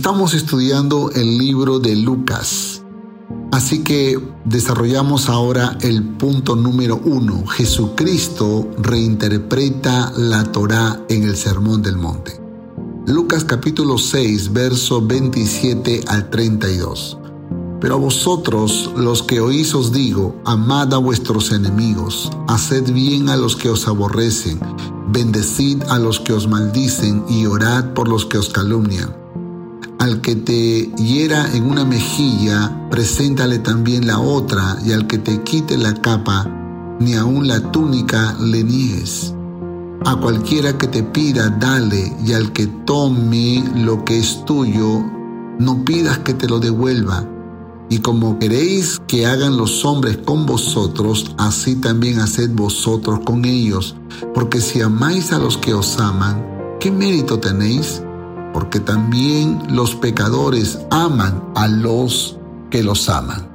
Estamos estudiando el libro de Lucas. Así que desarrollamos ahora el punto número uno. Jesucristo reinterpreta la Torá en el Sermón del Monte. Lucas capítulo 6, verso 27 al 32. Pero a vosotros, los que oís os digo, amad a vuestros enemigos, haced bien a los que os aborrecen, bendecid a los que os maldicen y orad por los que os calumnian. Al que te hiera en una mejilla, preséntale también la otra, y al que te quite la capa, ni aun la túnica le niegues. A cualquiera que te pida, dale, y al que tome lo que es tuyo, no pidas que te lo devuelva y como queréis que hagan los hombres con vosotros, así también haced vosotros con ellos. Porque si amáis a los que os aman, ¿qué mérito tenéis? Porque también los pecadores aman a los que los aman.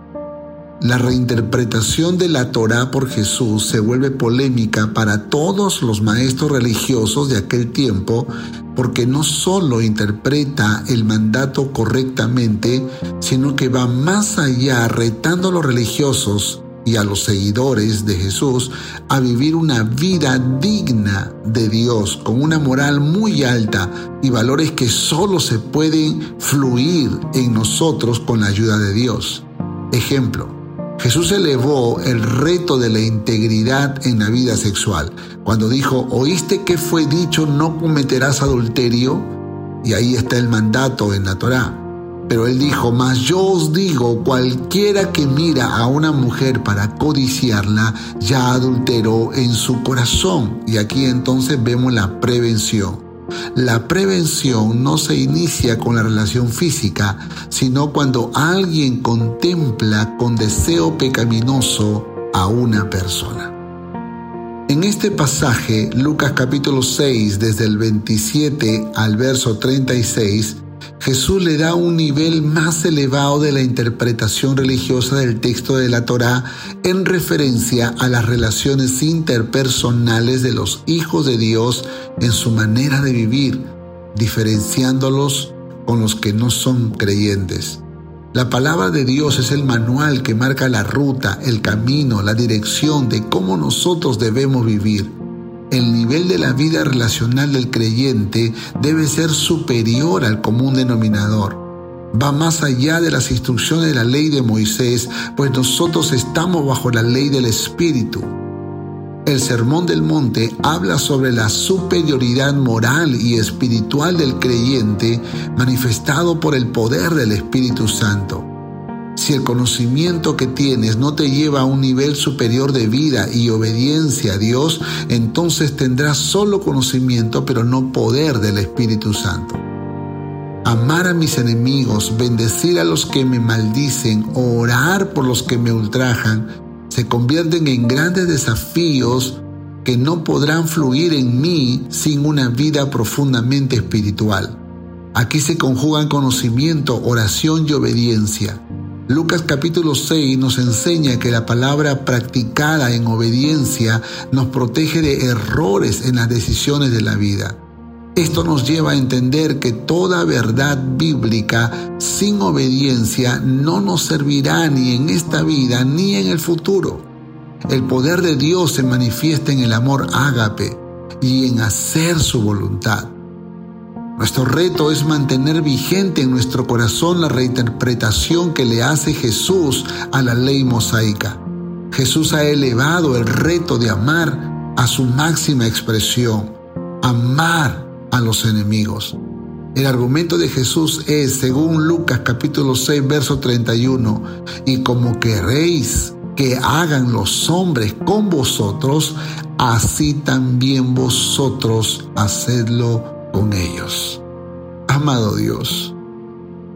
La reinterpretación de la Torá por Jesús se vuelve polémica para todos los maestros religiosos de aquel tiempo porque no solo interpreta el mandato correctamente, sino que va más allá retando a los religiosos y a los seguidores de Jesús a vivir una vida digna de Dios, con una moral muy alta y valores que solo se pueden fluir en nosotros con la ayuda de Dios. Ejemplo, Jesús elevó el reto de la integridad en la vida sexual. Cuando dijo, oíste que fue dicho, no cometerás adulterio, y ahí está el mandato en la Torá. Pero él dijo, mas yo os digo, cualquiera que mira a una mujer para codiciarla, ya adulteró en su corazón. Y aquí entonces vemos la prevención. La prevención no se inicia con la relación física, sino cuando alguien contempla con deseo pecaminoso a una persona. En este pasaje, Lucas capítulo 6, desde el 27 al verso 36, Jesús le da un nivel más elevado de la interpretación religiosa del texto de la Torá en referencia a las relaciones interpersonales de los hijos de Dios en su manera de vivir, diferenciándolos con los que no son creyentes. La palabra de Dios es el manual que marca la ruta, el camino, la dirección de cómo nosotros debemos vivir el nivel de la vida relacional del creyente debe ser superior al común denominador. Va más allá de las instrucciones de la ley de Moisés, pues nosotros estamos bajo la ley del Espíritu. El Sermón del Monte habla sobre la superioridad moral y espiritual del creyente manifestado por el poder del Espíritu Santo. Si el conocimiento que tienes no te lleva a un nivel superior de vida y obediencia a Dios, entonces tendrás solo conocimiento pero no poder del Espíritu Santo. Amar a mis enemigos, bendecir a los que me maldicen, orar por los que me ultrajan, se convierten en grandes desafíos que no podrán fluir en mí sin una vida profundamente espiritual. Aquí se conjugan conocimiento, oración y obediencia. Lucas capítulo 6 nos enseña que la palabra practicada en obediencia nos protege de errores en las decisiones de la vida. Esto nos lleva a entender que toda verdad bíblica sin obediencia no nos servirá ni en esta vida ni en el futuro. El poder de Dios se manifiesta en el amor ágape y en hacer su voluntad. Nuestro reto es mantener vigente en nuestro corazón la reinterpretación que le hace Jesús a la ley mosaica. Jesús ha elevado el reto de amar a su máxima expresión, amar a los enemigos. El argumento de Jesús es, según Lucas capítulo 6, verso 31, y como queréis que hagan los hombres con vosotros, así también vosotros hacedlo Amado Dios,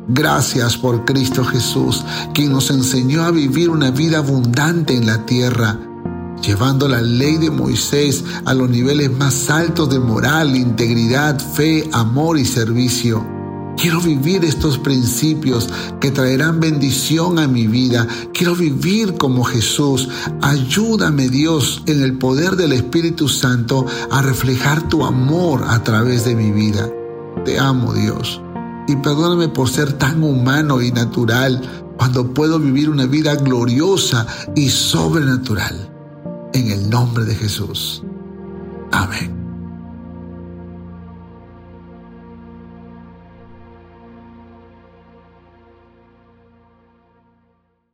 gracias por Cristo Jesús, quien nos enseñó a vivir una vida abundante en la tierra, llevando la ley de Moisés a los niveles más altos de moral, integridad, fe, amor y servicio. Quiero vivir estos principios que traerán bendición a mi vida. Quiero vivir como Jesús. Ayúdame Dios en el poder del Espíritu Santo a reflejar tu amor a través de mi vida. Te amo Dios y perdóname por ser tan humano y natural cuando puedo vivir una vida gloriosa y sobrenatural. En el nombre de Jesús.